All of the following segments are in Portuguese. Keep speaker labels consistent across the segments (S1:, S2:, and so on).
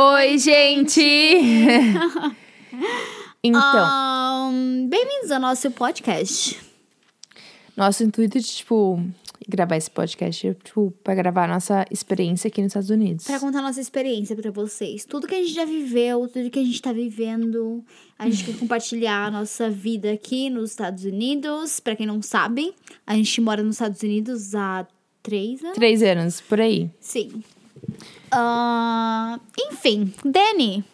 S1: Oi, gente! então,
S2: Ahn, Bem-vindos ao nosso podcast.
S1: nosso intuito de, tipo, gravar esse podcast é, tipo, pra gravar a nossa experiência aqui nos Estados Unidos.
S2: Pra contar nossa experiência pra vocês. Tudo que a gente já viveu, tudo que a gente tá vivendo. A gente quer compartilhar a nossa vida aqui nos Estados Unidos. Pra quem não sabe, a gente mora nos Estados Unidos há três anos.
S1: Três anos, por aí.
S2: Sim. Ah, enfim, Dani.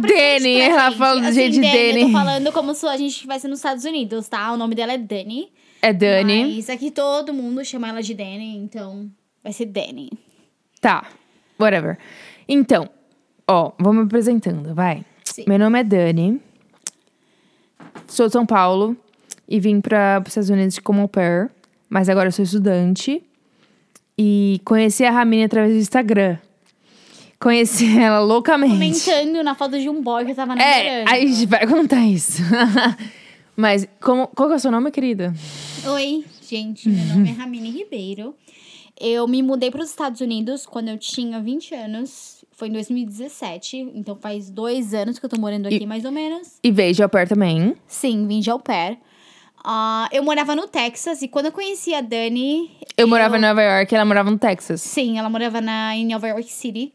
S1: Dani, ela
S2: gente.
S1: fala do
S2: Assim,
S1: jeito de
S2: Eu
S1: Dani.
S2: tô falando como se a gente ser nos Estados Unidos, tá? O nome dela é Dani.
S1: É Dani.
S2: Mas aqui todo mundo chama ela de Dani, então vai ser Dani.
S1: Tá, whatever. Então, ó, vou me apresentando, vai.
S2: Sim.
S1: Meu nome é Dani. Sou de São Paulo e vim para os Estados Unidos como au pair, mas agora eu sou estudante. E conheci a Ramine através do Instagram. Conheci ela loucamente.
S2: Comentando na foto de um boy que eu tava
S1: É,
S2: namorando.
S1: aí a gente vai contar isso. mas como, qual que é o seu nome, querida?
S2: Oi, gente, meu nome é Ramine Ribeiro. Eu me mudei para os Estados Unidos quando eu tinha 20 anos. Foi em 2017, então faz dois anos que eu tô morando aqui, mais ou menos.
S1: E veio de au pair também.
S2: Sim, vim de au pair. Ah, eu morava no Texas e quando eu conheci a Dani.
S1: Eu morava em Nova York e ela morava no Texas.
S2: Sim, ela morava na, em Nova York City.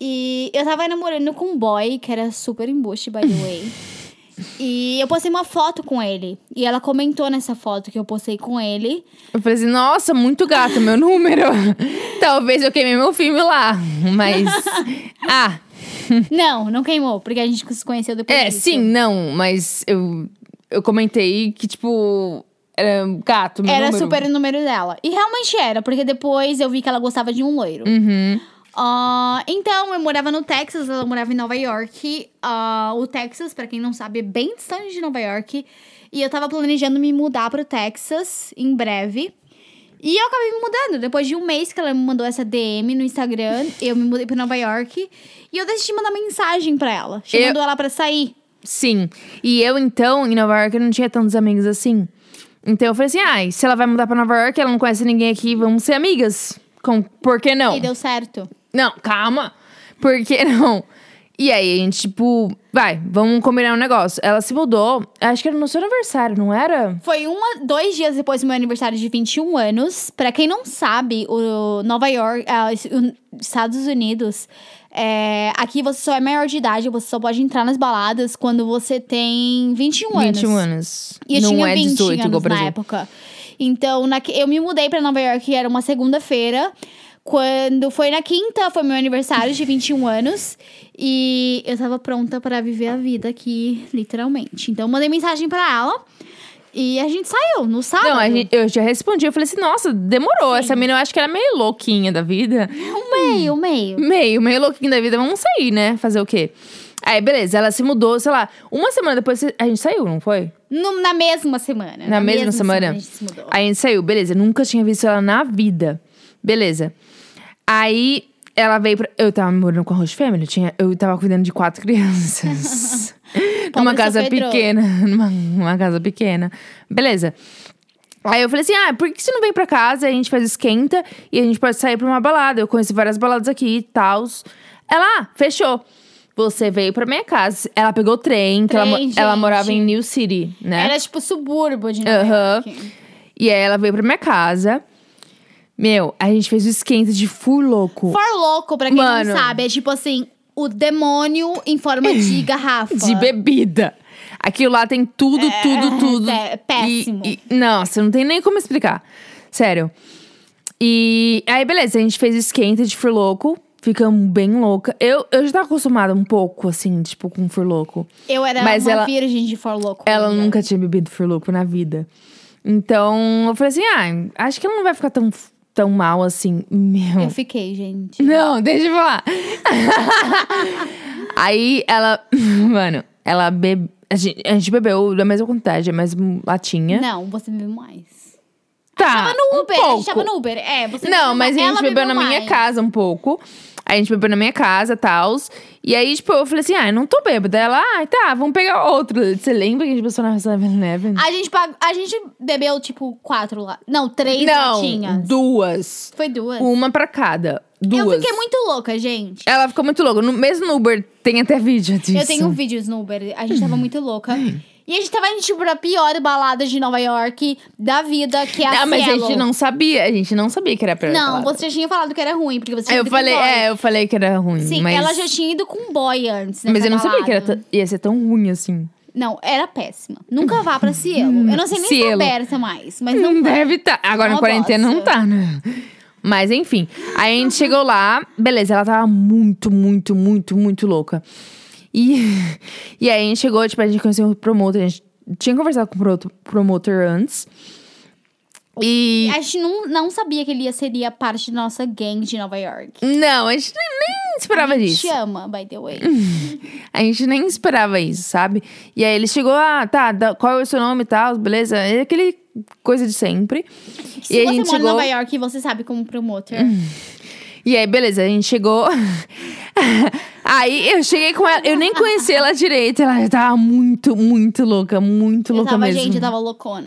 S2: E eu tava namorando com um boy que era super embuste, by the way. e eu postei uma foto com ele. E ela comentou nessa foto que eu postei com ele.
S1: Eu falei assim, nossa, muito gato meu número. Talvez eu queimei meu filme lá. Mas. ah,
S2: Não, não queimou, porque a gente se conheceu depois
S1: é,
S2: disso.
S1: sim, não. Mas eu, eu comentei que, tipo, era gato meu
S2: Era
S1: número.
S2: super o número dela. E realmente era, porque depois eu vi que ela gostava de um loiro.
S1: Uhum.
S2: Ah, então, eu morava no Texas, ela morava em Nova York. Ah, o Texas, pra quem não sabe, é bem distante de Nova York. E eu tava planejando me mudar pro Texas em breve. E eu acabei me mudando. Depois de um mês que ela me mandou essa DM no Instagram, eu me mudei pra Nova York. E eu decidi mandar mensagem pra ela, chamando ela pra sair.
S1: Sim. E eu, então, em Nova York, eu não tinha tantos amigos assim. Então eu falei assim, ai, se ela vai mudar pra Nova York, ela não conhece ninguém aqui, vamos ser amigas. Com, por que não?
S2: E deu certo.
S1: Não, calma. Por que não? E aí, a gente, tipo, vai, vamos combinar um negócio. Ela se mudou, acho que era no seu aniversário, não era?
S2: Foi uma, dois dias depois do meu aniversário de 21 anos. Pra quem não sabe, o Nova York, os Estados Unidos, é, aqui você só é maior de idade, você só pode entrar nas baladas quando você tem 21 anos.
S1: 21 anos.
S2: E eu
S1: não
S2: tinha
S1: é
S2: 20
S1: 18 igual
S2: anos na época. Então, na, eu me mudei pra Nova York, era uma segunda-feira. Quando foi na quinta, foi meu aniversário de 21 anos. E eu tava pronta pra viver a vida aqui, literalmente. Então, eu mandei mensagem pra ela. E a gente saiu no sábado.
S1: Não, gente- eu já respondi, eu falei assim, nossa, demorou. Essa menina, eu acho que ela é meio louquinha da vida.
S2: Um meio, meio.
S1: Meio, meio louquinha da vida, vamos sair, né? Fazer o quê? Aí, beleza, ela se mudou, sei lá, uma semana depois a gente saiu, não foi?
S2: No- na mesma semana.
S1: Na, mesma, semana?
S2: a gente se mudou.
S1: Aí a gente saiu, beleza. Nunca tinha visto ela na vida. Beleza. Aí ela veio pra. Eu tava morando com a Host Family, eu, tinha, eu tava cuidando de quatro crianças. numa casa pequena. Numa, numa casa pequena. Beleza. Aí eu falei assim: ah, por que você não vem pra casa? A gente faz esquenta e a gente pode sair pra uma balada. Eu conheci várias baladas aqui e tal. Ela, ah, fechou. Você veio pra minha casa. Ela pegou o trem, que ela, ela morava em New City, né?
S2: Era tipo subúrbio de Nova
S1: Aham.
S2: York.
S1: E aí ela veio pra minha casa. Meu, a gente fez o esquenta de full louco.
S2: For louco, pra quem
S1: Mano.
S2: não sabe, é tipo assim, o demônio em forma de garrafa.
S1: De bebida. Aquilo lá tem tudo, tudo, tudo.
S2: é péssimo.
S1: E, e, nossa, não tem nem como explicar. Sério. E aí, beleza, a gente fez o esquenta de full louco. Ficamos bem louca. Eu, eu já tava acostumada um pouco, assim, tipo, com full louco.
S2: Eu era
S1: Mas
S2: uma
S1: ela-
S2: virgem de For louco.
S1: Ela nunca tinha bebido full louco na vida. Então, eu falei assim, ah, acho que ela não vai ficar tão, tão mal assim. Meu.
S2: Eu fiquei, gente.
S1: Não, deixa eu falar. Aí ela. Mano, ela bebe. A gente, bebeu da mesma quantidade, a mesma latinha.
S2: Não, você bebeu mais.
S1: Tá.
S2: Tava no
S1: um
S2: Uber, a gente
S1: pouco.
S2: tava no Uber. É, você
S1: Não,
S2: bebeu
S1: mas a gente
S2: Ela
S1: bebeu na minha
S2: mais.
S1: casa um pouco. Aí a gente bebeu na minha casa e tal. E aí, tipo, eu falei assim: ah, eu não tô bêbada. Ela, ah, tá, vamos pegar outro. Você lembra que a gente passou na 7-Eleven?
S2: A gente, pag... a gente bebeu, tipo, quatro lá. Não, três
S1: Não,
S2: latinhas.
S1: duas.
S2: Foi duas.
S1: Uma pra cada. duas.
S2: Eu fiquei muito louca, gente.
S1: Ela ficou muito louca. No, mesmo no Uber tem até vídeo disso.
S2: Eu tenho vídeos no Uber. A gente tava muito louca. E a gente tava indo, tipo, pra pior balada de Nova York da vida, que é a
S1: Não, mas a
S2: Cielo.
S1: gente não sabia. A gente não sabia que era pra
S2: Não, você já tinha falado que era ruim, porque você tinha
S1: Eu
S2: ido com
S1: falei,
S2: boy.
S1: é, eu falei que era ruim.
S2: Sim,
S1: mas...
S2: ela já tinha ido com boy antes,
S1: Mas
S2: nessa
S1: eu não sabia que era
S2: balada.
S1: t- ia ser tão ruim assim.
S2: Não, era péssima. Nunca vá pra Cielo. Eu não sei nem se tá
S1: Cielo.
S2: aberta mais, mas não
S1: Não
S2: vai.
S1: deve estar. Agora
S2: Uma
S1: na quarentena não
S2: bosta.
S1: tá, né? Mas enfim. Aí a gente chegou lá, beleza, ela tava muito, muito, muito, muito louca. E, e aí a gente chegou, tipo, a gente conheceu o promotor, a gente tinha conversado com o promotor- antes. E.
S2: A gente não, não sabia que ele ia, seria parte da nossa gang de Nova York.
S1: Não, a gente nem, esperava
S2: a gente
S1: disso.
S2: te ama, by the way.
S1: A gente nem esperava isso, sabe? E aí ele chegou, ah, tá, da- qual é o seu nome e tal, beleza? É aquele coisa de sempre.
S2: Se
S1: e
S2: você
S1: a gente
S2: mora
S1: chegou.
S2: em Nova York, você sabe como promotor.
S1: E aí, beleza, a gente chegou. Aí eu cheguei com ela, eu nem conhecia ela direito. Ela já tava muito, muito louca, muito
S2: Eu
S1: louca
S2: tava,
S1: mesmo.
S2: gente, eu tava loucona.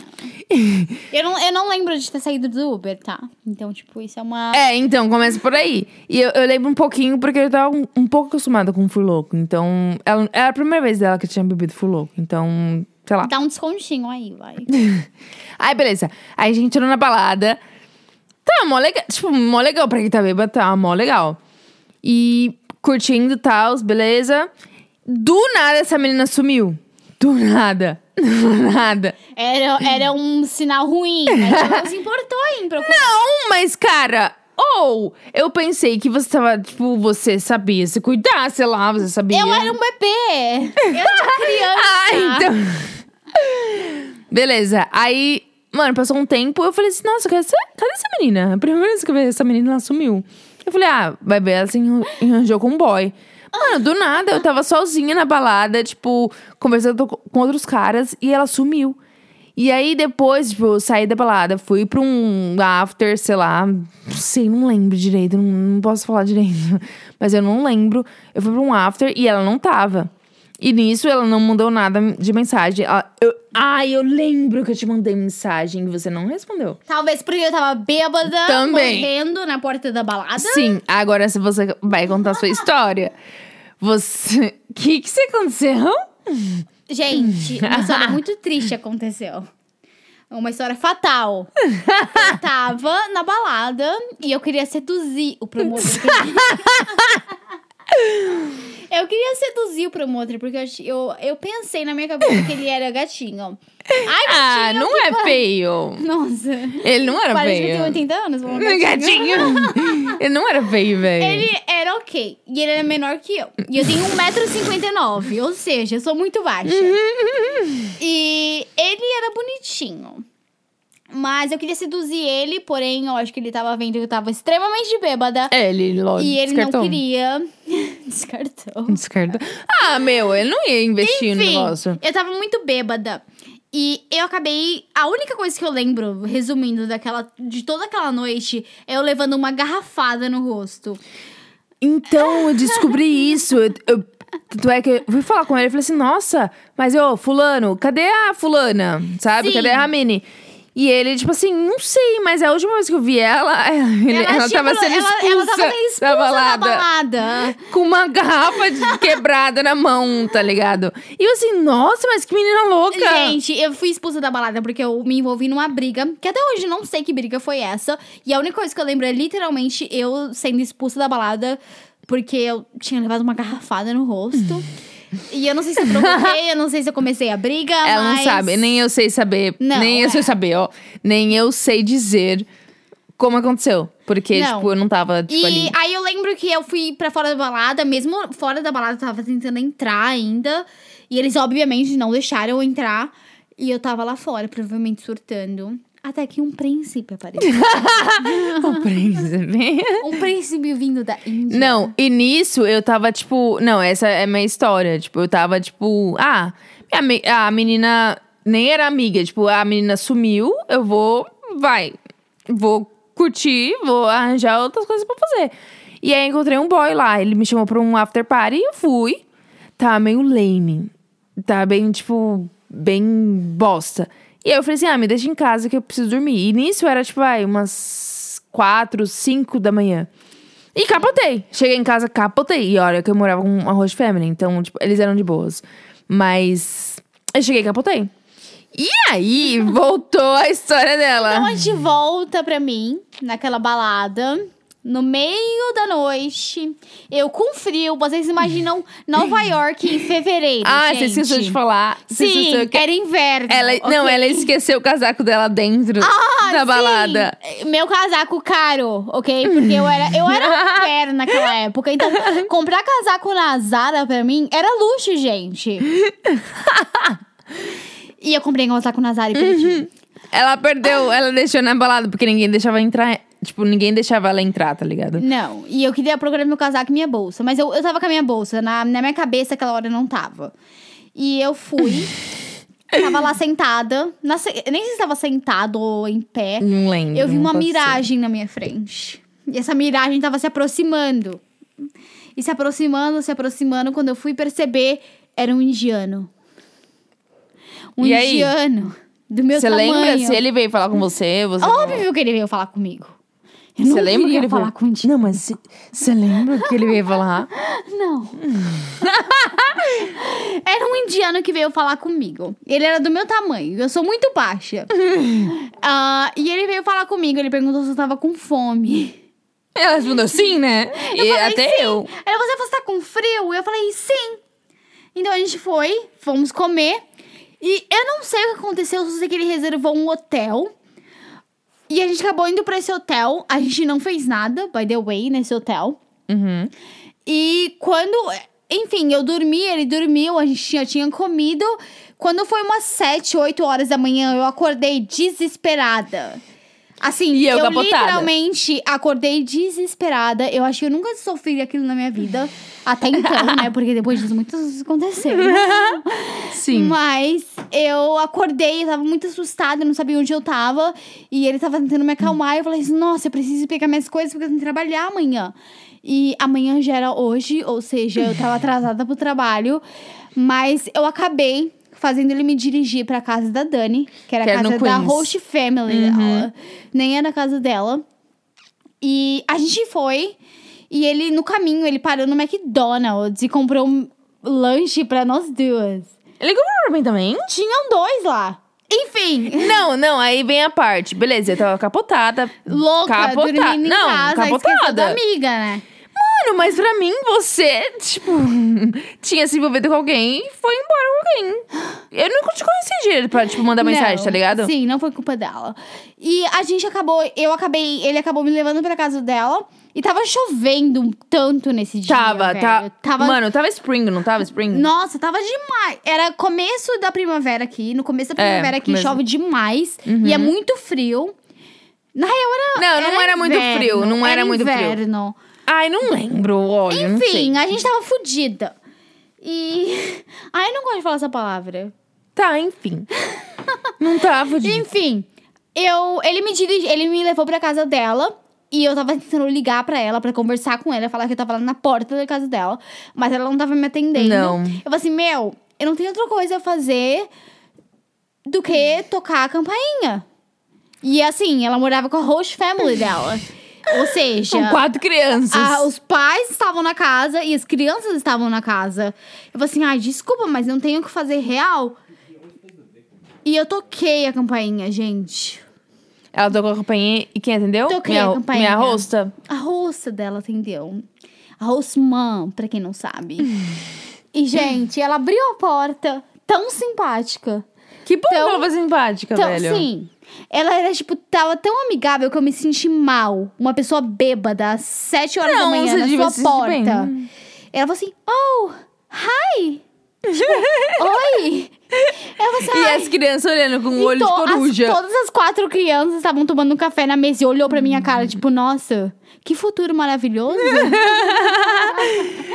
S2: eu, não, eu não lembro de ter saído do Uber, tá? Então, tipo, isso é uma.
S1: É, então, começa por aí. E eu, eu lembro um pouquinho, porque eu tava um, um pouco acostumada com o Fur Louco. Então, ela, era a primeira vez dela que tinha bebido Fur Louco. Então, sei lá.
S2: Dá um descontinho aí, vai.
S1: Aí, beleza. Aí a gente entrou na balada. Tá mó legal. Tipo, mó legal pra quem tá bêbado, tá mó legal. E curtindo tal, beleza. Do nada essa menina sumiu. Do nada. Do nada.
S2: Era, era um sinal ruim, ela não se importou em procurar.
S1: Não, mas cara. Ou eu pensei que você tava, tipo, você sabia se cuidar, sei lá, você sabia.
S2: Eu era um bebê! Eu era uma criança!
S1: Ah, então. Beleza. Aí, mano, passou um tempo, eu falei assim, nossa, cadê essa, cadê essa menina? A primeira vez que eu vi essa menina, ela sumiu. Eu falei, ah, vai ver, ela se enranjou com um boy. Mano, do nada, eu tava sozinha na balada, tipo, conversando co- com outros caras, e ela sumiu. E aí, depois, tipo, eu saí da balada, fui pra um after, sei lá, não sei, não lembro direito, não, não posso falar direito. Mas eu não lembro. Eu fui pra um after e ela não tava. E nisso ela não mandou nada de mensagem. Ela- eu, ai, eu lembro que eu te mandei mensagem e você não respondeu.
S2: Talvez porque eu tava bêbada,
S1: Também.
S2: morrendo na porta da balada.
S1: Sim, agora se você vai contar a sua história. Você. O que, que você aconteceu?
S2: Gente, uma história muito triste aconteceu. Uma história fatal. Eu tava na balada e eu queria seduzir o promotor. eu queria seduzir o promotor, porque eu, eu, eu pensei na minha cabeça que ele era gatinho. Ai,
S1: Ah,
S2: gatinho,
S1: não
S2: que
S1: é feio.
S2: Nossa.
S1: Ele não era
S2: Parece que eu
S1: feio.
S2: tenho 80 anos. vamos gatinho.
S1: Gatinho. Ele não era feio, velho.
S2: Ele era ok. E ele era menor que eu. E eu tenho 1,59m. Ou seja, eu sou muito baixa. e ele era bonitinho. Mas eu queria seduzir ele, porém, eu acho que ele tava vendo que eu tava extremamente bêbada.
S1: É, ele logo
S2: E ele
S1: descartou.
S2: não queria. Descartou.
S1: Descartou. Ah, meu, ele não ia investir no
S2: Enfim,
S1: negócio.
S2: eu tava muito bêbada. E eu acabei. A única coisa que eu lembro, resumindo, daquela, de toda aquela noite, é eu levando uma garrafada no rosto.
S1: Então, eu descobri isso. Eu, eu- tanto é que eu fui falar com ele e falei assim: nossa, mas ô, Fulano, cadê a Fulana? Sabe?
S2: Sim.
S1: Cadê a Mini? E ele, tipo assim, não sei, mas a última vez que eu vi ela, ele- ela,
S2: tinha
S1: tava sendo
S2: ela,
S1: expulsa,
S2: ela tava sendo expulsa
S1: da
S2: da
S1: balada.
S2: balada.
S1: Com uma garrafa de quebrada na mão, tá ligado? E eu assim, nossa, mas que menina louca!
S2: Gente, eu fui expulsa da balada porque eu me envolvi numa briga, que até hoje não sei que briga foi essa. E a única coisa que eu lembro é literalmente eu sendo expulsa da balada porque eu tinha levado uma garrafada no rosto. e eu não sei se eu provoquei, eu não sei se eu comecei a briga,
S1: Ela
S2: mas...
S1: não sabe, nem eu sei saber.
S2: Não,
S1: nem eu
S2: é.
S1: sei saber, ó. Nem eu sei dizer como aconteceu. Porque,
S2: Não.
S1: tipo, eu não tava, tipo,
S2: E
S1: ali.
S2: aí eu lembro que eu fui pra fora da balada, mesmo fora da balada eu tava tentando entrar ainda. E eles, obviamente, não deixaram eu entrar. E eu tava lá fora, provavelmente surtando. Até que um príncipe apareceu.
S1: O príncipe.
S2: um príncipe vindo da Índia.
S1: Não, e nisso eu tava, tipo. Não, essa é a minha história. Tipo, eu tava, tipo. Ah, ami- a menina nem era amiga. Tipo, a menina sumiu, eu vou. Vai. Vou curtir, vou arranjar outras coisas pra fazer. E aí encontrei um boy lá. Ele me chamou pra um after party e eu fui. Tava meio lame. Tava bem, tipo, bem bosta. E aí eu falei assim: ah, me deixa em casa que eu preciso dormir. E nisso era, tipo, vai, umas quatro, cinco da manhã. E capotei. Cheguei em casa, capotei. E olha que eu morava com uma host family, então, tipo, eles eram de boas. Mas eu cheguei e capotei. E aí, voltou a história dela.
S2: Então a gente volta pra mim, naquela balada. No meio da noite, eu com frio, vocês imaginam Nova York em fevereiro.
S1: ah,
S2: gente.
S1: você esqueceu de falar. Você
S2: Sim,
S1: que-
S2: era inverno.
S1: Ela, Não,
S2: ok?
S1: ela esqueceu o casaco dela dentro
S2: Ah,
S1: da
S2: sim.
S1: balada.
S2: Meu casaco caro, ok? Porque eu era, eu era fera naquela época. Então, comprar casaco na Zara pra mim era luxo, gente. e eu comprei um casaco na Zara e perdi.
S1: Ela perdeu, ela deixou na balada, porque ninguém deixava entrar. Tipo, ninguém deixava ela entrar, tá ligado?
S2: Não, e eu queria procurar meu casaco e minha bolsa. Mas eu, eu tava com a minha bolsa, na, na minha cabeça aquela hora não tava. E eu fui, tava lá sentada. na nem sei se tava sentado ou em pé.
S1: Não lembro.
S2: Eu vi uma
S1: pode ser.
S2: miragem na minha frente. E essa miragem tava se aproximando. E se aproximando, se aproximando. Quando eu fui perceber, era um indiano. Um
S1: E aí?
S2: indiano. Do meu
S1: Você lembra se ele veio falar com você? você
S2: Óbvio que ele veio falar comigo. Eu
S1: Você lembra que ele
S2: falar o indiano.
S1: Não, mas você lembra que ele veio falar?
S2: Não. era um indiano que veio falar comigo. Ele era do meu tamanho. Eu sou muito baixa. Ah, e ele veio falar comigo. Ele perguntou se eu tava com fome.
S1: Ela respondeu sim, né?
S2: Eu
S1: e
S2: falei,
S1: até
S2: sim.
S1: eu.
S2: Aí você, você tá com frio? Eu falei, sim. Então a gente foi, fomos comer. E eu não sei o que aconteceu, só sei que ele reservou um hotel. E a gente acabou indo pra esse hotel. A gente não fez nada, by the way, nesse hotel.
S1: Uhum.
S2: E quando. Enfim, eu dormi, ele dormiu, a gente já tinha comido. Quando foi umas 7, 8 horas da manhã, eu acordei desesperada. Assim,
S1: E eu
S2: eu
S1: capotada.
S2: literalmente acordei desesperada. Eu acho que eu nunca sofri aquilo na minha vida. Até então, né? Porque depois disso muitas coisas aconteceram.
S1: Sim.
S2: Mas eu acordei, eu tava muito assustada, eu não sabia onde eu tava. E ele tava tentando me acalmar. E eu falei assim: nossa, eu preciso pegar minhas coisas porque eu tenho que trabalhar amanhã. E amanhã já era hoje, ou seja, eu tava atrasada pro trabalho. Mas eu acabei fazendo ele me dirigir pra casa da Dani, que era
S1: Que
S2: a casa da host family dela. Nem era a casa dela. E a gente foi. E ele, no caminho, ele parou no McDonald's e comprou um lanche pra nós duas.
S1: Ele comprou pra mim também?
S2: Tinham dois lá. Enfim,
S1: Não, não, aí vem a parte. Beleza, eu tava capotada.
S2: louca,
S1: Capotada.
S2: dormindo em
S1: Não,
S2: casa,
S1: capotada.
S2: amiga, né?
S1: Mano, mas pra mim, você, tipo, tinha se envolvido com alguém e foi embora com alguém. Eu nunca te conheci direito pra, tipo, mandar mensagem,
S2: Não,
S1: tá ligado?
S2: Sim, não foi culpa dela. E a gente acabou, eu acabei, ele acabou me levando pra casa dela. E tava chovendo um tanto nesse dia,
S1: Tava, tá.
S2: Tava
S1: Mano, tava spring, não tava spring?
S2: Nossa, tava demais. Era começo da primavera aqui. No começo da
S1: É,
S2: primavera aqui
S1: começo.
S2: chove demais. E é muito frio. Na real, era.
S1: Não, não era muito
S2: inverno,
S1: frio, não era muito frio. Ai, não lembro, olha.
S2: Enfim, a gente tava fudida. E. Ai, não gosto de falar essa palavra.
S1: Tá, enfim. não tava de...
S2: Enfim, eu, ele me dirigi, ele me levou pra casa dela. E eu tava tentando ligar pra ela, pra conversar com ela, falar que eu tava lá na porta da casa dela. Mas ela não tava me atendendo.
S1: Não.
S2: Eu falei assim, meu, eu não tenho outra coisa a fazer do que tocar a campainha. E assim, ela morava com a host family dela. Ou seja,
S1: Com quatro crianças.
S2: ah, os pais estavam na casa e as crianças estavam na casa. Eu falei assim, ai, desculpa, mas não tenho o que fazer real. E eu toquei a campainha, gente.
S1: Ela tocou a campainha e quem atendeu?
S2: Toquei
S1: minha,
S2: a campainha.
S1: Minha hosta.
S2: A roça dela atendeu. A hostman, pra quem não sabe. e, gente, ela abriu a porta, tão simpática.
S1: Que bom
S2: Então-
S1: que ela foi simpática,
S2: Então,
S1: velho.
S2: sim. Ela era, tipo, tava tão amigável que eu me senti mal. Uma pessoa bêbada, às sete horas da
S1: Não,
S2: manhã,
S1: você
S2: na sua
S1: bem.
S2: porta. Ela falou assim, oh, hi. Tipo, oi. Ela falou assim,
S1: E as crianças olhando com
S2: E
S1: olho de
S2: to- as-
S1: coruja.
S2: todas as quatro crianças estavam tomando um café na mesa e olhou pra minha cara, tipo, nossa, que futuro maravilhoso.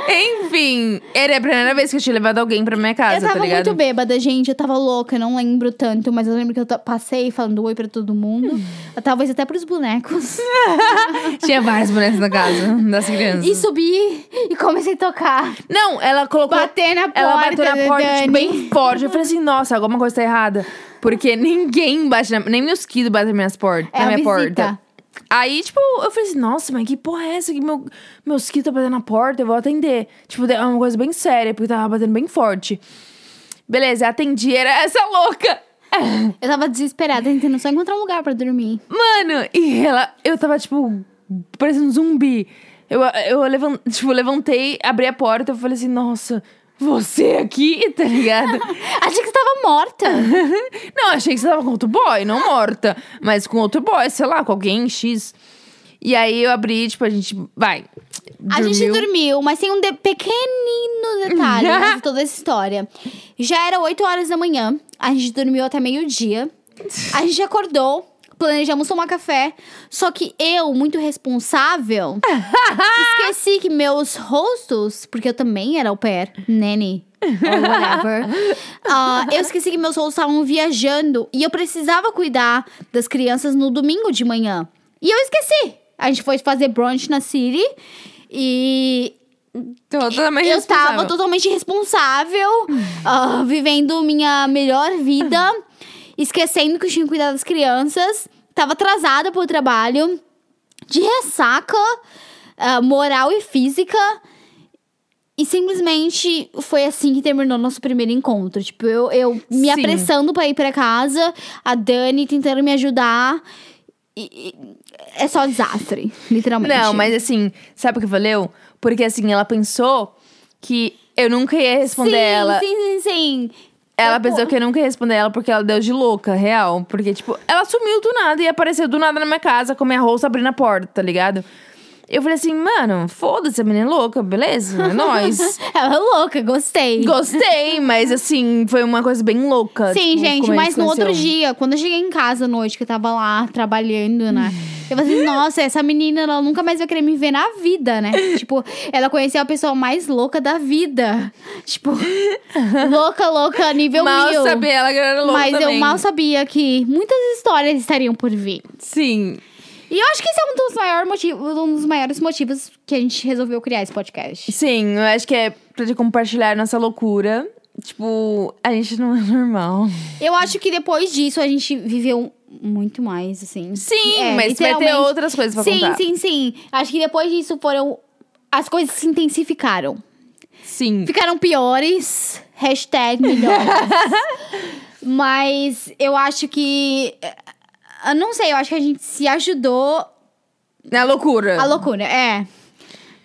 S1: Enfim, era a primeira vez que eu tinha levado alguém pra minha casa,
S2: eu tava
S1: tá ligado?
S2: muito bêbada, gente. Eu tava louca, eu não lembro tanto, mas eu lembro que eu passei falando oi pra todo mundo. Talvez até pros bonecos.
S1: Tinha vários bonecos na casa das crianças.
S2: e subi e comecei a tocar.
S1: Não, ela colocou.
S2: Bater na porta.
S1: ela bateu na porta, tipo,
S2: Dani.
S1: bem forte. Eu falei assim, nossa, alguma coisa tá errada. Porque ninguém bate na. Nem meus kids batem nas minhas portas.
S2: É
S1: na
S2: a
S1: minha
S2: visita.
S1: porta. Aí, tipo, eu falei assim, nossa, mas que porra é essa? Que meu, meu mosquito tá batendo na porta, eu vou atender. Tipo, é uma coisa bem séria, porque tava batendo bem forte. Beleza, atendi, era essa louca.
S2: Eu tava desesperada, tentando só encontrar um lugar pra dormir.
S1: Mano, e ela, eu tava, tipo, parecendo um zumbi. Eu, eu levant, tipo, levantei, abri a porta, eu falei assim, nossa, você aqui, tá ligado?
S2: Achei que você tava morta.
S1: não, achei que você tava com outro boy, não morta. Mas com outro boy, sei lá, com alguém X. E aí eu abri, tipo, a gente vai.
S2: A gente dormiu, mas tem um de- pequenino detalhe né, de toda essa história. Já era 8 horas da manhã, a gente dormiu até meio-dia. A gente acordou, planejamos tomar café. Só que eu, muito responsável, esqueci que meus rostos, porque eu também era au pair, nanny. Or whatever. Ah, eu esqueci que meus rostos estavam viajando e eu precisava cuidar das crianças no domingo de manhã. E eu esqueci. A gente foi fazer brunch na City e
S1: Totalmente
S2: eu
S1: responsável.
S2: tava totalmente responsável, ah, vivendo minha melhor vida, esquecendo que eu tinha que cuidar das crianças. Tava atrasada pro trabalho, de ressaca ah, moral e física. E simplesmente foi assim que terminou nosso primeiro encontro. Tipo, eu, eu me
S1: Sim.
S2: apressando pra ir pra casa, a Dani tentando me ajudar. E, e é só desastre, literalmente.
S1: Não, mas assim, sabe o que valeu? Porque assim, ela pensou que eu nunca ia responder
S2: sim,
S1: ela.
S2: Sim, sim, sim.
S1: Ela pensou que eu nunca ia responder ela porque ela deu de louca, real. Porque, tipo, ela sumiu do nada e apareceu do nada na minha casa com minha roça abrindo a porta, tá ligado? Eu falei assim, mano, foda-se, a menina é louca, beleza? É nóis.
S2: Ela é louca, gostei.
S1: Gostei, mas assim, foi uma coisa bem louca.
S2: Sim,
S1: tipo,
S2: gente, mas no outro dia, quando eu cheguei em casa à noite, que eu tava lá trabalhando, né? Eu falei assim, nossa, essa menina, ela nunca mais vai querer me ver na vida, né? tipo, ela conheceu a pessoa mais louca da vida. Tipo, louca, louca, nível
S1: Mal
S2: mil.
S1: sabia ela era louca
S2: Mas eu
S1: também.
S2: mal sabia que muitas histórias estariam por vir.
S1: Sim.
S2: E eu acho que esse é um dos, maiores motivos, um dos maiores motivos que a gente resolveu criar esse podcast.
S1: Sim, eu acho que é pra te compartilhar nossa loucura. Tipo, a gente não é normal.
S2: Eu acho que depois disso a gente viveu muito mais, assim.
S1: Sim,
S2: É,
S1: mas vai ter outras coisas pra
S2: sim,
S1: contar.
S2: Sim, sim, Acho que depois disso foram. As coisas se intensificaram.
S1: Sim.
S2: Ficaram piores. Hashtag melhores. Mas eu acho que. Eu não sei, eu acho que a gente se ajudou
S1: Na loucura.
S2: a loucura, é.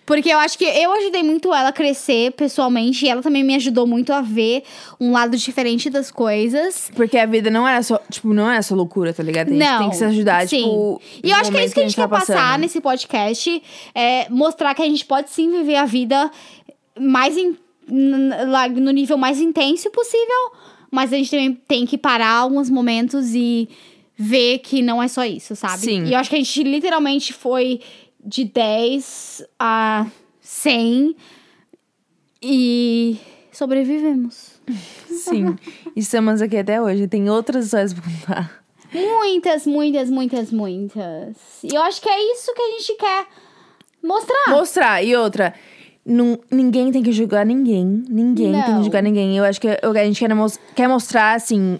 S2: Porque eu acho que eu ajudei muito ela a crescer pessoalmente e ela também me ajudou muito a ver um lado diferente das coisas.
S1: Porque a vida não era só, tipo, não é só loucura, tá ligado? A gente
S2: Não.
S1: tem que se ajudar,
S2: sim.
S1: tipo.
S2: E eu acho que é isso que a gente quer
S1: tá
S2: passar nesse podcast. É mostrar que a gente pode sim viver a vida mais in- no nível mais intenso possível. Mas a gente também tem que parar alguns momentos e ver que não é só isso, sabe?
S1: Sim.
S2: E eu acho que a gente literalmente foi de 10 a 100 e sobrevivemos.
S1: Sim. Estamos aqui até hoje. Tem outras histórias pra contar.
S2: Muitas, muitas, muitas, muitas. E eu acho que é isso que a gente quer mostrar.
S1: Mostrar. E outra. nun- ninguém tem que julgar ninguém. Ninguém tem
S2: Não.
S1: que julgar ninguém. Eu acho que eu- a gente quer mostrar, assim.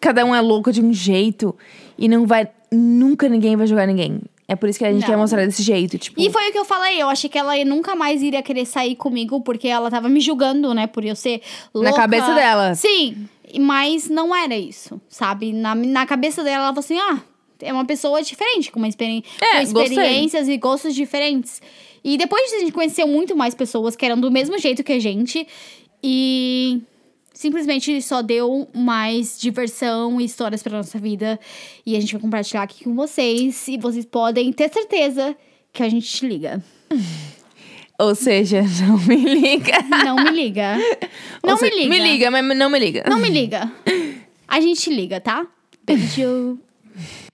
S1: Cada um é louco de um jeito. E não vai. Nunca ninguém vai julgar ninguém. É por isso que a gente
S2: Não.
S1: quer mostrar desse jeito. Tipo,
S2: E foi o que eu falei, eu achei que ela nunca mais iria querer sair comigo, porque ela tava me julgando, né, por eu ser louca.
S1: Na cabeça dela.
S2: Sim, mas não era isso, sabe? Na, na cabeça dela, ela falou assim, ah, é uma pessoa diferente, com, uma experi
S1: É,
S2: com
S1: gostei.
S2: experiências e gostos diferentes. E depois a gente conheceu muito mais pessoas que eram do mesmo jeito que a gente. E simplesmente só deu mais diversão e histórias pra nossa vida. E a gente vai compartilhar aqui com vocês. E vocês podem ter certeza que a gente te liga.
S1: Ou seja, não me liga.
S2: Não me liga. Não
S1: Ou
S2: me
S1: seja,
S2: liga.
S1: Me liga, mas não me liga.
S2: Não me liga. A gente liga, tá? Beijo.